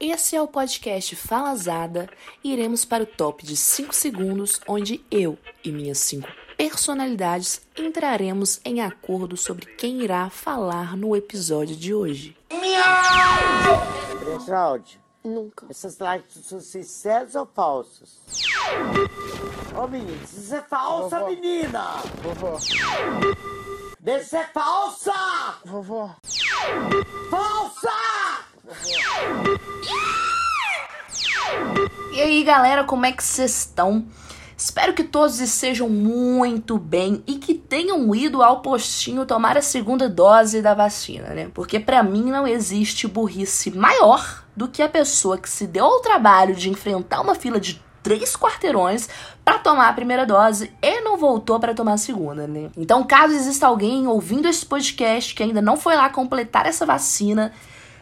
Esse é o podcast Falazada e iremos para o top de 5 segundos, onde eu e minhas 5 personalidades entraremos em acordo sobre quem irá falar no episódio de hoje. Áudio. Nunca. Essas lives são sinceras ou falsas? Ô menino, isso é falsa, Vovó. menina! Vovó, Deixa ser falsa! vovó, Falsa! E aí, galera, como é que vocês estão? Espero que todos estejam muito bem e que tenham ido ao postinho tomar a segunda dose da vacina, né? Porque pra mim não existe burrice maior do que a pessoa que se deu ao trabalho de enfrentar uma fila de três quarteirões pra tomar a primeira dose e não voltou pra tomar a segunda, né? Então, caso exista alguém ouvindo esse podcast que ainda não foi lá completar essa vacina,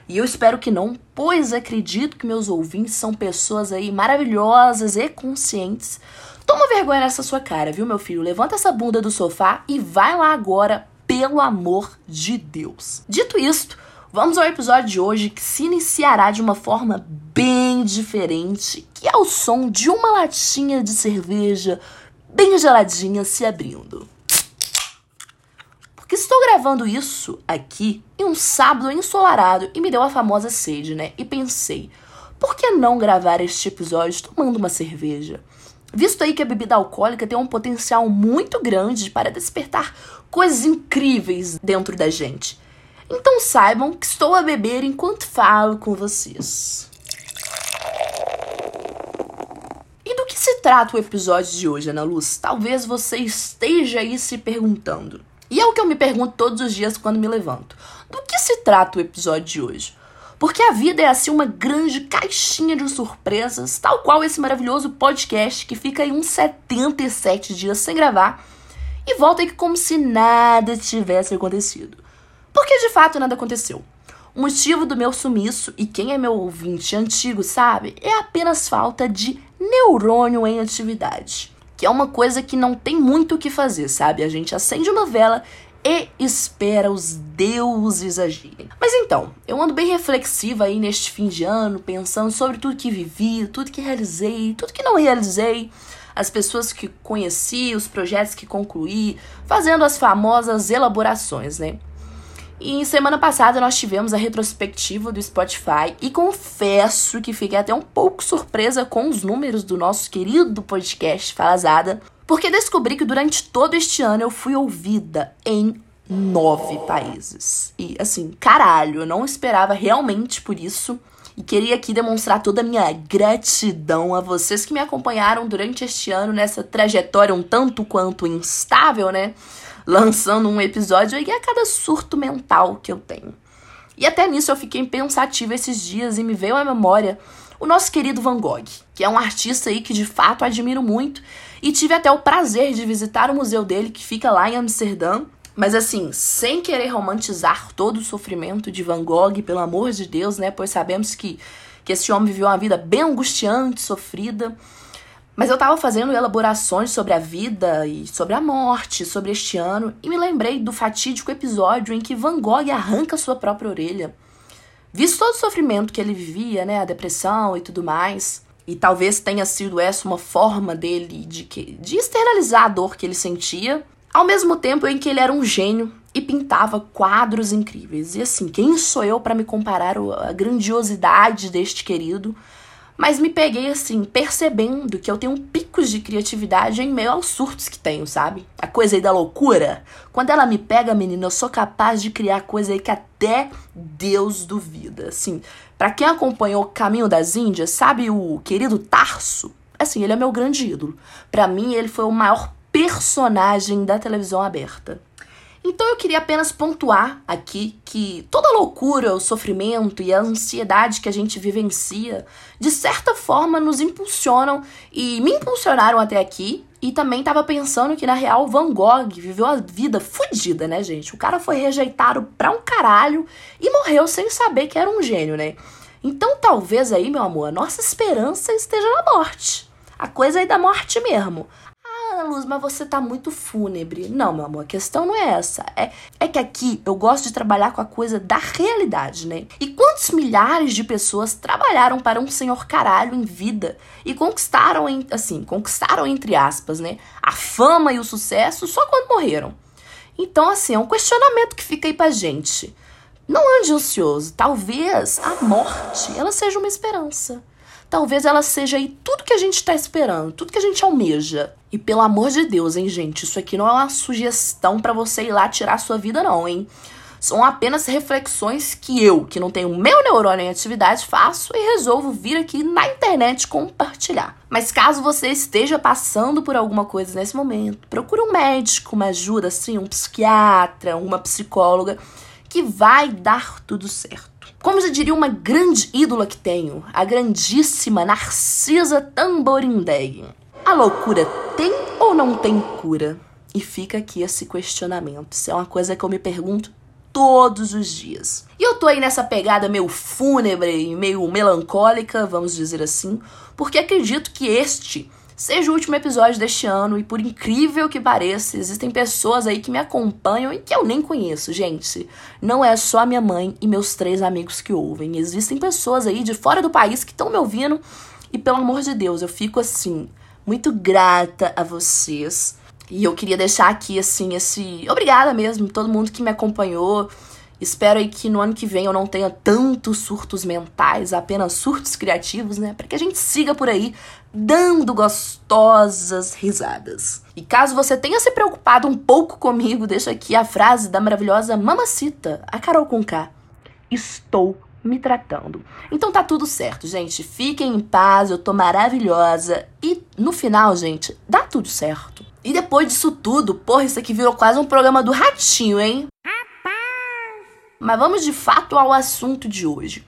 e eu espero que não, pois acredito que meus ouvintes são pessoas aí maravilhosas e conscientes. Toma vergonha nessa sua cara, viu, meu filho? Levanta essa bunda do sofá e vai lá agora, pelo amor de Deus. Dito isto, vamos ao episódio de hoje que se iniciará de uma forma bem diferente, que é o som de uma latinha de cerveja bem geladinha se abrindo. Porque estou gravando isso aqui em um sábado ensolarado e me deu a famosa sede, né? E pensei, por que não gravar este episódio tomando uma cerveja? Visto aí que a bebida alcoólica tem um potencial muito grande para despertar coisas incríveis dentro da gente. Então saibam que estou a beber enquanto falo com vocês. E do que se trata o episódio de hoje, Ana Luz? Talvez você esteja aí se perguntando. E é o que eu me pergunto todos os dias quando me levanto. Do que se trata o episódio de hoje? Porque a vida é assim uma grande caixinha de surpresas, tal qual esse maravilhoso podcast que fica aí uns 77 dias sem gravar e volta aqui como se nada tivesse acontecido. Porque de fato nada aconteceu. O motivo do meu sumiço, e quem é meu ouvinte antigo sabe, é apenas falta de neurônio em atividade. Que é uma coisa que não tem muito o que fazer, sabe? A gente acende uma vela e espera os deuses agirem. Mas então, eu ando bem reflexiva aí neste fim de ano, pensando sobre tudo que vivi, tudo que realizei, tudo que não realizei, as pessoas que conheci, os projetos que concluí, fazendo as famosas elaborações, né? E semana passada nós tivemos a retrospectiva do Spotify e confesso que fiquei até um pouco surpresa com os números do nosso querido podcast Falazada, porque descobri que durante todo este ano eu fui ouvida em nove países. E assim, caralho, eu não esperava realmente por isso. E queria aqui demonstrar toda a minha gratidão a vocês que me acompanharam durante este ano nessa trajetória um tanto quanto instável, né? Lançando um episódio aí a cada surto mental que eu tenho. E até nisso eu fiquei pensativa esses dias e me veio à memória o nosso querido Van Gogh, que é um artista aí que de fato admiro muito e tive até o prazer de visitar o museu dele que fica lá em Amsterdã. Mas assim, sem querer romantizar todo o sofrimento de Van Gogh, pelo amor de Deus, né? Pois sabemos que, que esse homem viveu uma vida bem angustiante, sofrida. Mas eu tava fazendo elaborações sobre a vida e sobre a morte, sobre este ano, e me lembrei do fatídico episódio em que Van Gogh arranca sua própria orelha. Visto todo o sofrimento que ele vivia, né, a depressão e tudo mais, e talvez tenha sido essa uma forma dele de, que, de externalizar a dor que ele sentia, ao mesmo tempo em que ele era um gênio e pintava quadros incríveis. E assim, quem sou eu para me comparar a grandiosidade deste querido? Mas me peguei assim, percebendo que eu tenho picos de criatividade em meio aos surtos que tenho, sabe? A coisa aí da loucura. Quando ela me pega, menina, eu sou capaz de criar coisa aí que até Deus duvida. Assim, para quem acompanhou o Caminho das Índias, sabe o querido Tarso? Assim, ele é meu grande ídolo. Para mim, ele foi o maior personagem da televisão aberta. Então eu queria apenas pontuar aqui que toda a loucura, o sofrimento e a ansiedade que a gente vivencia, de certa forma nos impulsionam e me impulsionaram até aqui. E também tava pensando que na real Van Gogh viveu a vida fodida, né, gente? O cara foi rejeitado pra um caralho e morreu sem saber que era um gênio, né? Então talvez aí, meu amor, a nossa esperança esteja na morte. A coisa aí da morte mesmo. Ah, Luz, mas você tá muito fúnebre. Não, meu amor, a questão não é essa. É, é que aqui eu gosto de trabalhar com a coisa da realidade, né? E quantos milhares de pessoas trabalharam para um senhor caralho em vida e conquistaram, assim, conquistaram entre aspas, né? A fama e o sucesso só quando morreram. Então, assim, é um questionamento que fica aí pra gente. Não ande ansioso. Talvez a morte, ela seja uma esperança. Talvez ela seja aí tudo que a gente está esperando, tudo que a gente almeja. E pelo amor de Deus, hein, gente, isso aqui não é uma sugestão para você ir lá tirar a sua vida não, hein? São apenas reflexões que eu, que não tenho meu neurônio em atividade, faço e resolvo vir aqui na internet compartilhar. Mas caso você esteja passando por alguma coisa nesse momento, procure um médico, uma ajuda, assim, um psiquiatra, uma psicóloga que vai dar tudo certo. Como já diria uma grande ídola que tenho, a grandíssima Narcisa Tamborindeg. A loucura tem ou não tem cura? E fica aqui esse questionamento. Isso é uma coisa que eu me pergunto todos os dias. E eu tô aí nessa pegada meio fúnebre e meio melancólica, vamos dizer assim, porque acredito que este seja o último episódio deste ano e por incrível que pareça, existem pessoas aí que me acompanham e que eu nem conheço, gente. Não é só a minha mãe e meus três amigos que ouvem. Existem pessoas aí de fora do país que estão me ouvindo e pelo amor de Deus, eu fico assim muito grata a vocês. E eu queria deixar aqui assim esse obrigada mesmo todo mundo que me acompanhou Espero aí que no ano que vem eu não tenha tantos surtos mentais, apenas surtos criativos, né? Para que a gente siga por aí dando gostosas risadas. E caso você tenha se preocupado um pouco comigo, deixa aqui a frase da maravilhosa Mamacita, a Carol com K. Estou me tratando. Então tá tudo certo, gente. Fiquem em paz, eu tô maravilhosa. E no final, gente, dá tudo certo. E depois disso tudo, porra, isso aqui virou quase um programa do ratinho, hein? Mas vamos de fato ao assunto de hoje.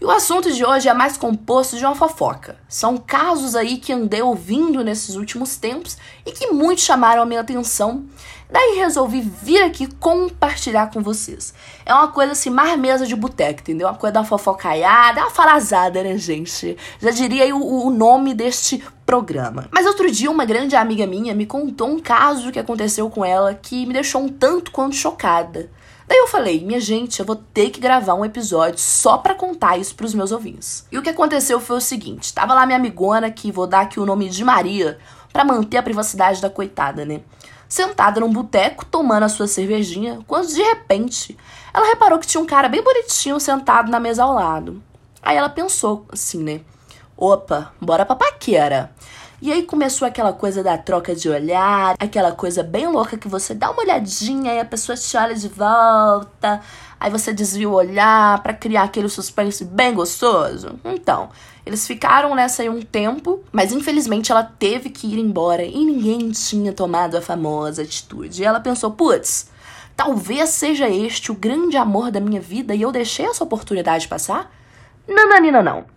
E o assunto de hoje é mais composto de uma fofoca. São casos aí que andei ouvindo nesses últimos tempos e que muito chamaram a minha atenção. Daí resolvi vir aqui compartilhar com vocês. É uma coisa assim, mais mesa de boteco, entendeu? Uma coisa da fofocaiada, uma falazada, né, gente? Já diria aí o, o nome deste programa. Mas outro dia, uma grande amiga minha me contou um caso que aconteceu com ela que me deixou um tanto quanto chocada. Daí eu falei, minha gente, eu vou ter que gravar um episódio só para contar isso pros meus ouvintes. E o que aconteceu foi o seguinte: tava lá minha amigona, que vou dar aqui o nome de Maria, para manter a privacidade da coitada, né? Sentada num boteco, tomando a sua cervejinha, quando de repente ela reparou que tinha um cara bem bonitinho sentado na mesa ao lado. Aí ela pensou assim, né? Opa, bora pra paquera. E aí começou aquela coisa da troca de olhar, aquela coisa bem louca que você dá uma olhadinha e a pessoa te olha de volta, aí você desvia o olhar para criar aquele suspense bem gostoso. Então, eles ficaram nessa aí um tempo, mas infelizmente ela teve que ir embora e ninguém tinha tomado a famosa atitude. E ela pensou, putz, talvez seja este o grande amor da minha vida e eu deixei essa oportunidade passar? Não, não, não, não.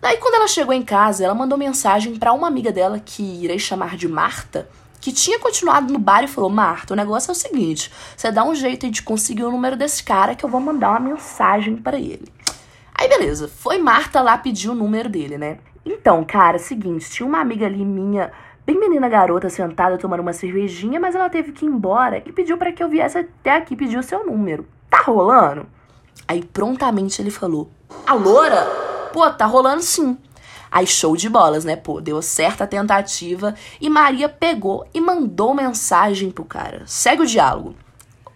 Daí, quando ela chegou em casa, ela mandou mensagem para uma amiga dela, que irei chamar de Marta, que tinha continuado no bar e falou: Marta, o negócio é o seguinte: você dá um jeito de conseguir o número desse cara que eu vou mandar uma mensagem para ele. Aí, beleza, foi Marta lá pedir o número dele, né? Então, cara, é seguinte, tinha uma amiga ali minha, bem menina garota, sentada tomando uma cervejinha, mas ela teve que ir embora e pediu para que eu viesse até aqui pedir o seu número. Tá rolando? Aí prontamente ele falou: A loura? Pô, tá rolando sim. Aí, show de bolas, né? Pô, deu certa tentativa e Maria pegou e mandou mensagem pro cara. Segue o diálogo.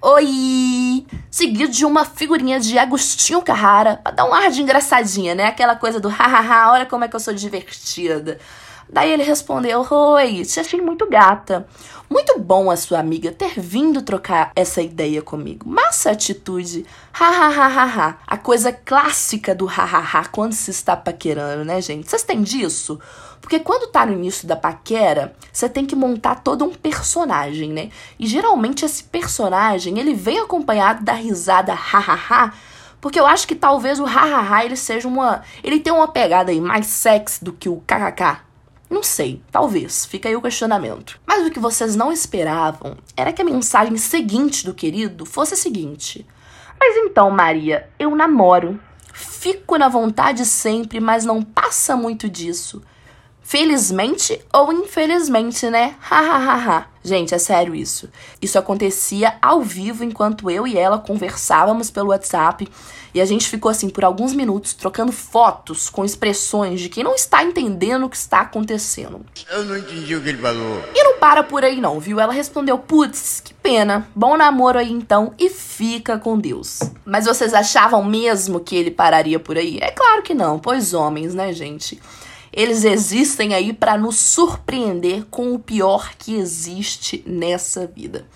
Oi! Seguido de uma figurinha de Agostinho Carrara, pra dar um ar de engraçadinha, né? Aquela coisa do hahaha, olha como é que eu sou divertida. Daí ele respondeu: Oi, te achei muito gata. Muito bom a sua amiga ter vindo trocar essa ideia comigo. Massa atitude. Ha ha ha ha ha. A coisa clássica do ha ha ha quando se está paquerando, né, gente? Vocês têm disso? Porque quando tá no início da paquera, você tem que montar todo um personagem, né? E geralmente esse personagem, ele vem acompanhado da risada ha ha ha, porque eu acho que talvez o ha ha ha ele seja uma, ele tem uma pegada aí mais sexy do que o kkk. Não sei, talvez, fica aí o questionamento. Mas o que vocês não esperavam era que a mensagem seguinte do querido fosse a seguinte: Mas então, Maria, eu namoro. Fico na vontade sempre, mas não passa muito disso. Felizmente ou infelizmente, né? Hahaha. Gente, é sério isso. Isso acontecia ao vivo enquanto eu e ela conversávamos pelo WhatsApp e a gente ficou assim por alguns minutos trocando fotos com expressões de quem não está entendendo o que está acontecendo. Eu não entendi o que ele falou. E não para por aí não, viu? Ela respondeu: "Putz, que pena. Bom namoro aí então e fica com Deus". Mas vocês achavam mesmo que ele pararia por aí? É claro que não, pois homens, né, gente? Eles existem aí para nos surpreender com o pior que existe nessa vida.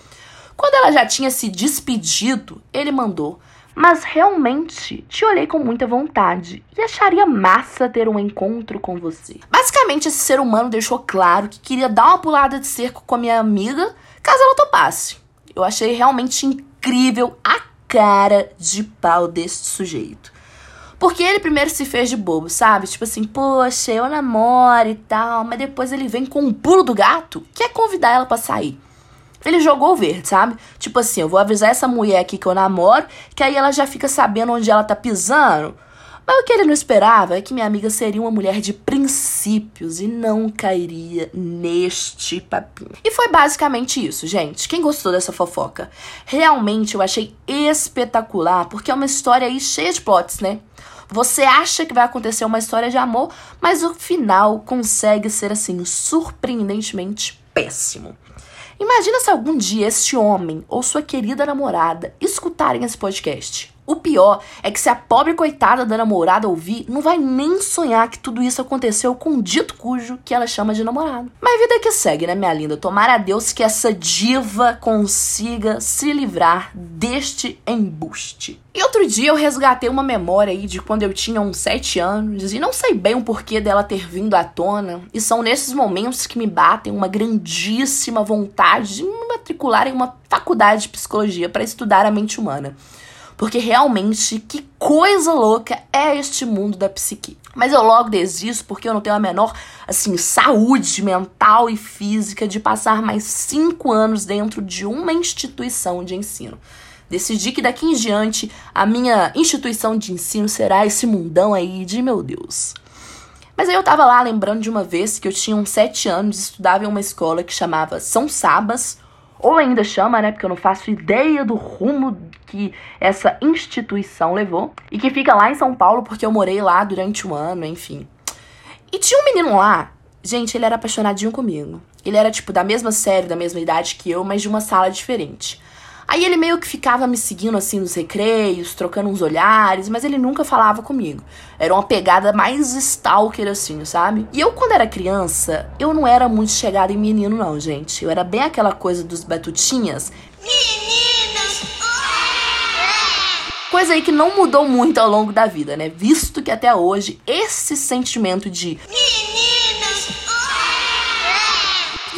Quando ela já tinha se despedido, ele mandou: Mas realmente te olhei com muita vontade e acharia massa ter um encontro com você. Basicamente, esse ser humano deixou claro que queria dar uma pulada de cerco com a minha amiga caso ela topasse. Eu achei realmente incrível a cara de pau desse sujeito. Porque ele primeiro se fez de bobo, sabe? Tipo assim, poxa, eu namoro e tal, mas depois ele vem com um pulo do gato, quer convidar ela para sair. Ele jogou o verde, sabe? Tipo assim, eu vou avisar essa mulher aqui que eu namoro, que aí ela já fica sabendo onde ela tá pisando. Mas o que ele não esperava é que minha amiga seria uma mulher de princípios e não cairia neste papinho. E foi basicamente isso, gente. Quem gostou dessa fofoca? Realmente eu achei espetacular, porque é uma história aí cheia de plots, né? Você acha que vai acontecer uma história de amor, mas o final consegue ser assim surpreendentemente péssimo. Imagina se algum dia este homem ou sua querida namorada escutarem esse podcast. O pior é que se a pobre coitada da namorada ouvir, não vai nem sonhar que tudo isso aconteceu com um dito cujo que ela chama de namorado. Mas vida que segue, né, minha linda? Tomara a Deus que essa diva consiga se livrar deste embuste. E outro dia eu resgatei uma memória aí de quando eu tinha uns 7 anos e não sei bem o porquê dela ter vindo à tona. E são nesses momentos que me batem uma grandíssima vontade de me matricular em uma faculdade de psicologia para estudar a mente humana. Porque realmente, que coisa louca é este mundo da psique. Mas eu logo desisto porque eu não tenho a menor, assim, saúde mental e física de passar mais cinco anos dentro de uma instituição de ensino. Decidi que daqui em diante a minha instituição de ensino será esse mundão aí de meu Deus. Mas aí eu tava lá lembrando de uma vez que eu tinha uns sete anos e estudava em uma escola que chamava São Sabas, ou ainda chama, né? Porque eu não faço ideia do rumo que essa instituição levou. E que fica lá em São Paulo, porque eu morei lá durante um ano, enfim. E tinha um menino lá, gente, ele era apaixonadinho comigo. Ele era, tipo, da mesma série, da mesma idade que eu, mas de uma sala diferente. Aí ele meio que ficava me seguindo assim nos recreios, trocando uns olhares, mas ele nunca falava comigo. Era uma pegada mais stalker assim, sabe? E eu quando era criança, eu não era muito chegada em menino não, gente. Eu era bem aquela coisa dos batutinhas. Meninas! Coisa aí que não mudou muito ao longo da vida, né? Visto que até hoje esse sentimento de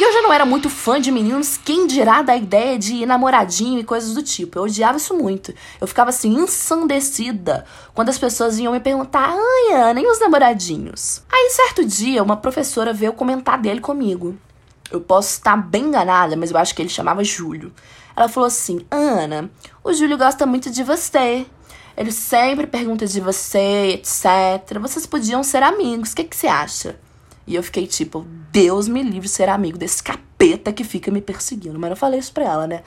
E eu já não era muito fã de meninos, quem dirá da ideia de ir namoradinho e coisas do tipo. Eu odiava isso muito. Eu ficava assim, ensandecida, quando as pessoas iam me perguntar: ai, Ana, e os namoradinhos? Aí, certo dia, uma professora veio comentar dele comigo. Eu posso estar bem enganada, mas eu acho que ele chamava Júlio. Ela falou assim: Ana, o Júlio gosta muito de você. Ele sempre pergunta de você, etc. Vocês podiam ser amigos. O que, que você acha? E eu fiquei tipo, Deus me livre de ser amigo desse capeta que fica me perseguindo. Mas eu falei isso pra ela, né?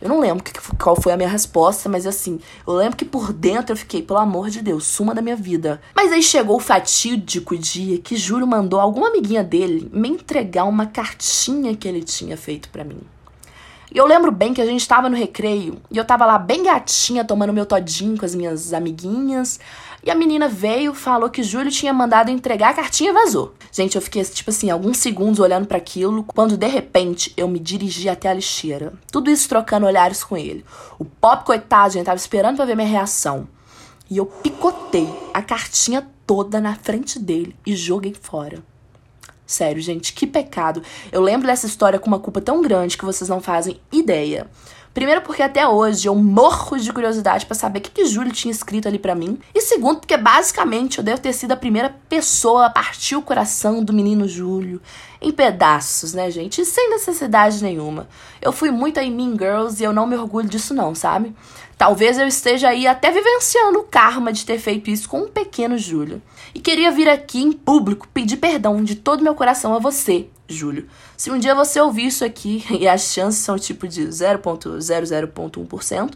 Eu não lembro que, qual foi a minha resposta, mas assim, eu lembro que por dentro eu fiquei, pelo amor de Deus, suma da minha vida. Mas aí chegou o fatídico dia que Júlio mandou alguma amiguinha dele me entregar uma cartinha que ele tinha feito para mim. E eu lembro bem que a gente tava no recreio e eu tava lá bem gatinha tomando meu todinho com as minhas amiguinhas. E a menina veio, falou que Júlio tinha mandado entregar a cartinha e vazou. Gente, eu fiquei, tipo assim, alguns segundos olhando para aquilo, quando de repente eu me dirigi até a lixeira. Tudo isso trocando olhares com ele. O pop, coitado, gente, tava esperando pra ver minha reação. E eu picotei a cartinha toda na frente dele e joguei fora. Sério, gente, que pecado. Eu lembro dessa história com uma culpa tão grande que vocês não fazem ideia. Primeiro, porque até hoje eu morro de curiosidade para saber o que, que Júlio tinha escrito ali para mim. E segundo, porque basicamente eu devo ter sido a primeira pessoa a partir o coração do menino Júlio em pedaços, né, gente? E sem necessidade nenhuma. Eu fui muito em Mean Girls e eu não me orgulho disso, não, sabe? Talvez eu esteja aí até vivenciando o karma de ter feito isso com um pequeno Júlio. E queria vir aqui em público pedir perdão de todo meu coração a você, Júlio. Se um dia você ouvir isso aqui, e as chances são tipo de 0.00.1%,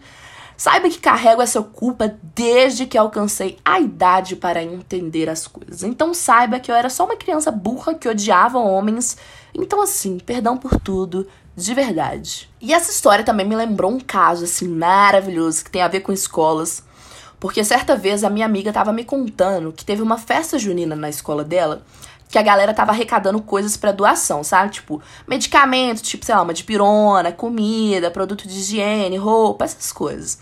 saiba que carrego essa culpa desde que alcancei a idade para entender as coisas. Então saiba que eu era só uma criança burra que odiava homens. Então, assim, perdão por tudo, de verdade. E essa história também me lembrou um caso, assim, maravilhoso, que tem a ver com escolas. Porque certa vez a minha amiga tava me contando que teve uma festa junina na escola dela que a galera tava arrecadando coisas para doação, sabe? Tipo, medicamentos, tipo, sei lá, uma dipirona, comida, produto de higiene, roupa, essas coisas.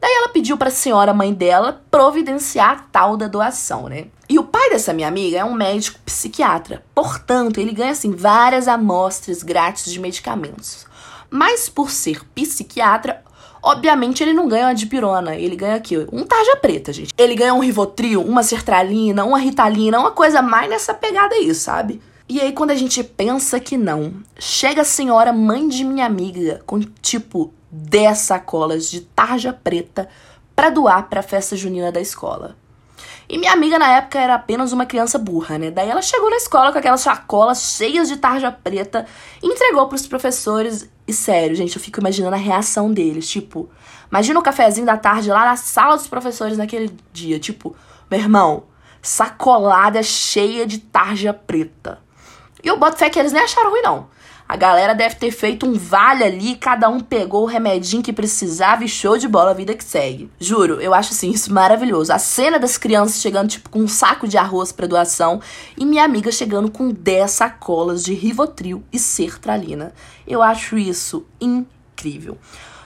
Daí ela pediu para a senhora mãe dela providenciar a tal da doação, né? E o pai dessa minha amiga é um médico psiquiatra. Portanto, ele ganha assim várias amostras grátis de medicamentos. Mas por ser psiquiatra, Obviamente ele não ganha uma dipirona, ele ganha aqui um tarja preta, gente. Ele ganha um Rivotril, uma sertralina, uma Ritalina, uma coisa mais nessa pegada aí, sabe? E aí quando a gente pensa que não, chega a senhora mãe de minha amiga com tipo 10 sacolas de tarja preta para doar para a festa junina da escola. E minha amiga na época era apenas uma criança burra, né? Daí ela chegou na escola com aquelas sacolas cheias de tarja preta entregou para os professores e sério, gente, eu fico imaginando a reação deles. Tipo, imagina o cafezinho da tarde lá na sala dos professores naquele dia. Tipo, meu irmão, sacolada cheia de tarja preta. E eu boto fé que eles nem acharam ruim, não. A galera deve ter feito um vale ali, cada um pegou o remedinho que precisava e show de bola, a vida que segue. Juro, eu acho assim isso maravilhoso. A cena das crianças chegando tipo com um saco de arroz para doação e minha amiga chegando com 10 sacolas de Rivotril e sertralina. Eu acho isso incrível.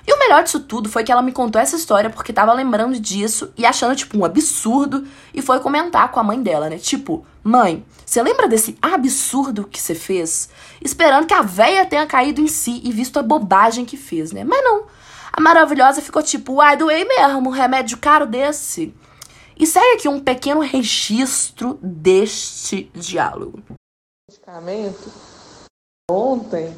E o melhor disso tudo foi que ela me contou essa história porque tava lembrando disso e achando, tipo, um absurdo e foi comentar com a mãe dela, né? Tipo, mãe, você lembra desse absurdo que você fez? Esperando que a véia tenha caído em si e visto a bobagem que fez, né? Mas não. A maravilhosa ficou tipo, ai, doei mesmo, um remédio caro desse. E segue aqui um pequeno registro deste diálogo. Medicamento. Ontem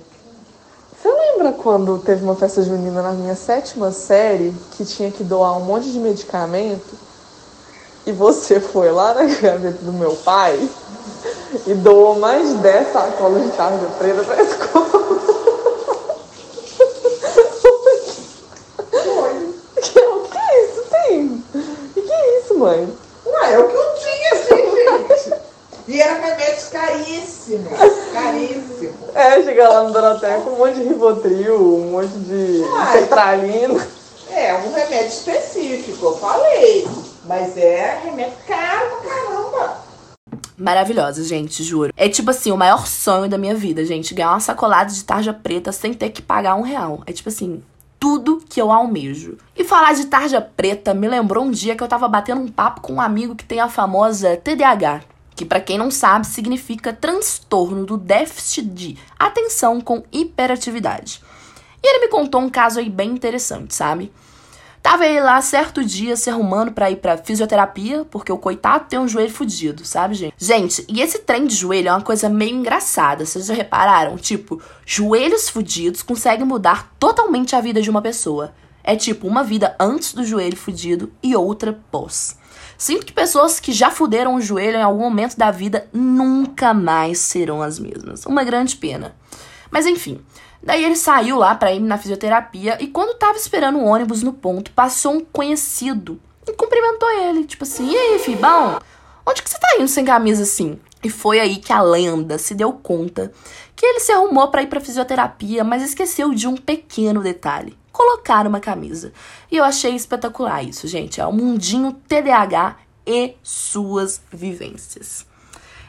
você lembra quando teve uma festa junina na minha sétima série que tinha que doar um monte de medicamento? E você foi lá na gaveta do meu pai e doou mais 10 sacolas de tarja preta pra escola. Foi. Que, que é isso, tem? Que é isso, mãe? Ué, é o que eu tinha, assim, gente. E eram remédios caríssimos. Caríssimos. É, chega lá no Doroteia com um monte de Rivotril, um monte de Ai. cetralina. É, um remédio específico, eu falei. Mas é remédio caro pra caramba. Maravilhosa, gente, juro. É tipo assim, o maior sonho da minha vida, gente. Ganhar uma sacolada de tarja preta sem ter que pagar um real. É tipo assim, tudo que eu almejo. E falar de tarja preta me lembrou um dia que eu tava batendo um papo com um amigo que tem a famosa TDAH que para quem não sabe significa transtorno do déficit de atenção com hiperatividade. E ele me contou um caso aí bem interessante, sabe? Tava ele lá certo dia se arrumando para ir pra fisioterapia, porque o coitado tem um joelho fudido, sabe, gente? Gente, e esse trem de joelho é uma coisa meio engraçada, vocês já repararam? Tipo, joelhos fudidos conseguem mudar totalmente a vida de uma pessoa. É tipo uma vida antes do joelho fudido e outra pós. Sinto que pessoas que já fuderam o joelho em algum momento da vida nunca mais serão as mesmas. Uma grande pena. Mas enfim, daí ele saiu lá para ir na fisioterapia e quando tava esperando o ônibus no ponto, passou um conhecido e cumprimentou ele, tipo assim: "E aí, fibão? Onde que você tá indo sem camisa assim?" E foi aí que a lenda se deu conta que ele se arrumou para ir para fisioterapia, mas esqueceu de um pequeno detalhe colocar uma camisa. E eu achei espetacular isso, gente. É o mundinho TDAH e suas vivências.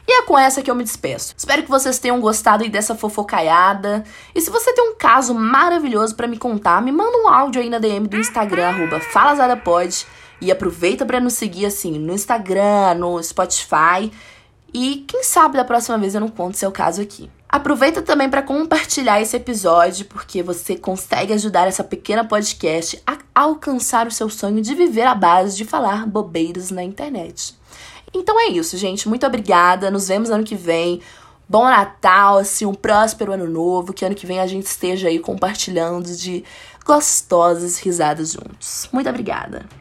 E é com essa que eu me despeço. Espero que vocês tenham gostado dessa fofocaiada. E se você tem um caso maravilhoso para me contar, me manda um áudio aí na DM do Instagram, arroba falazadapod. E aproveita para nos seguir assim no Instagram, no Spotify. E quem sabe da próxima vez eu não conto seu caso aqui. Aproveita também para compartilhar esse episódio, porque você consegue ajudar essa pequena podcast a alcançar o seu sonho de viver à base de falar bobeiras na internet. Então é isso, gente. Muito obrigada. Nos vemos ano que vem. Bom Natal, assim, um próspero ano novo. Que ano que vem a gente esteja aí compartilhando de gostosas risadas juntos. Muito obrigada.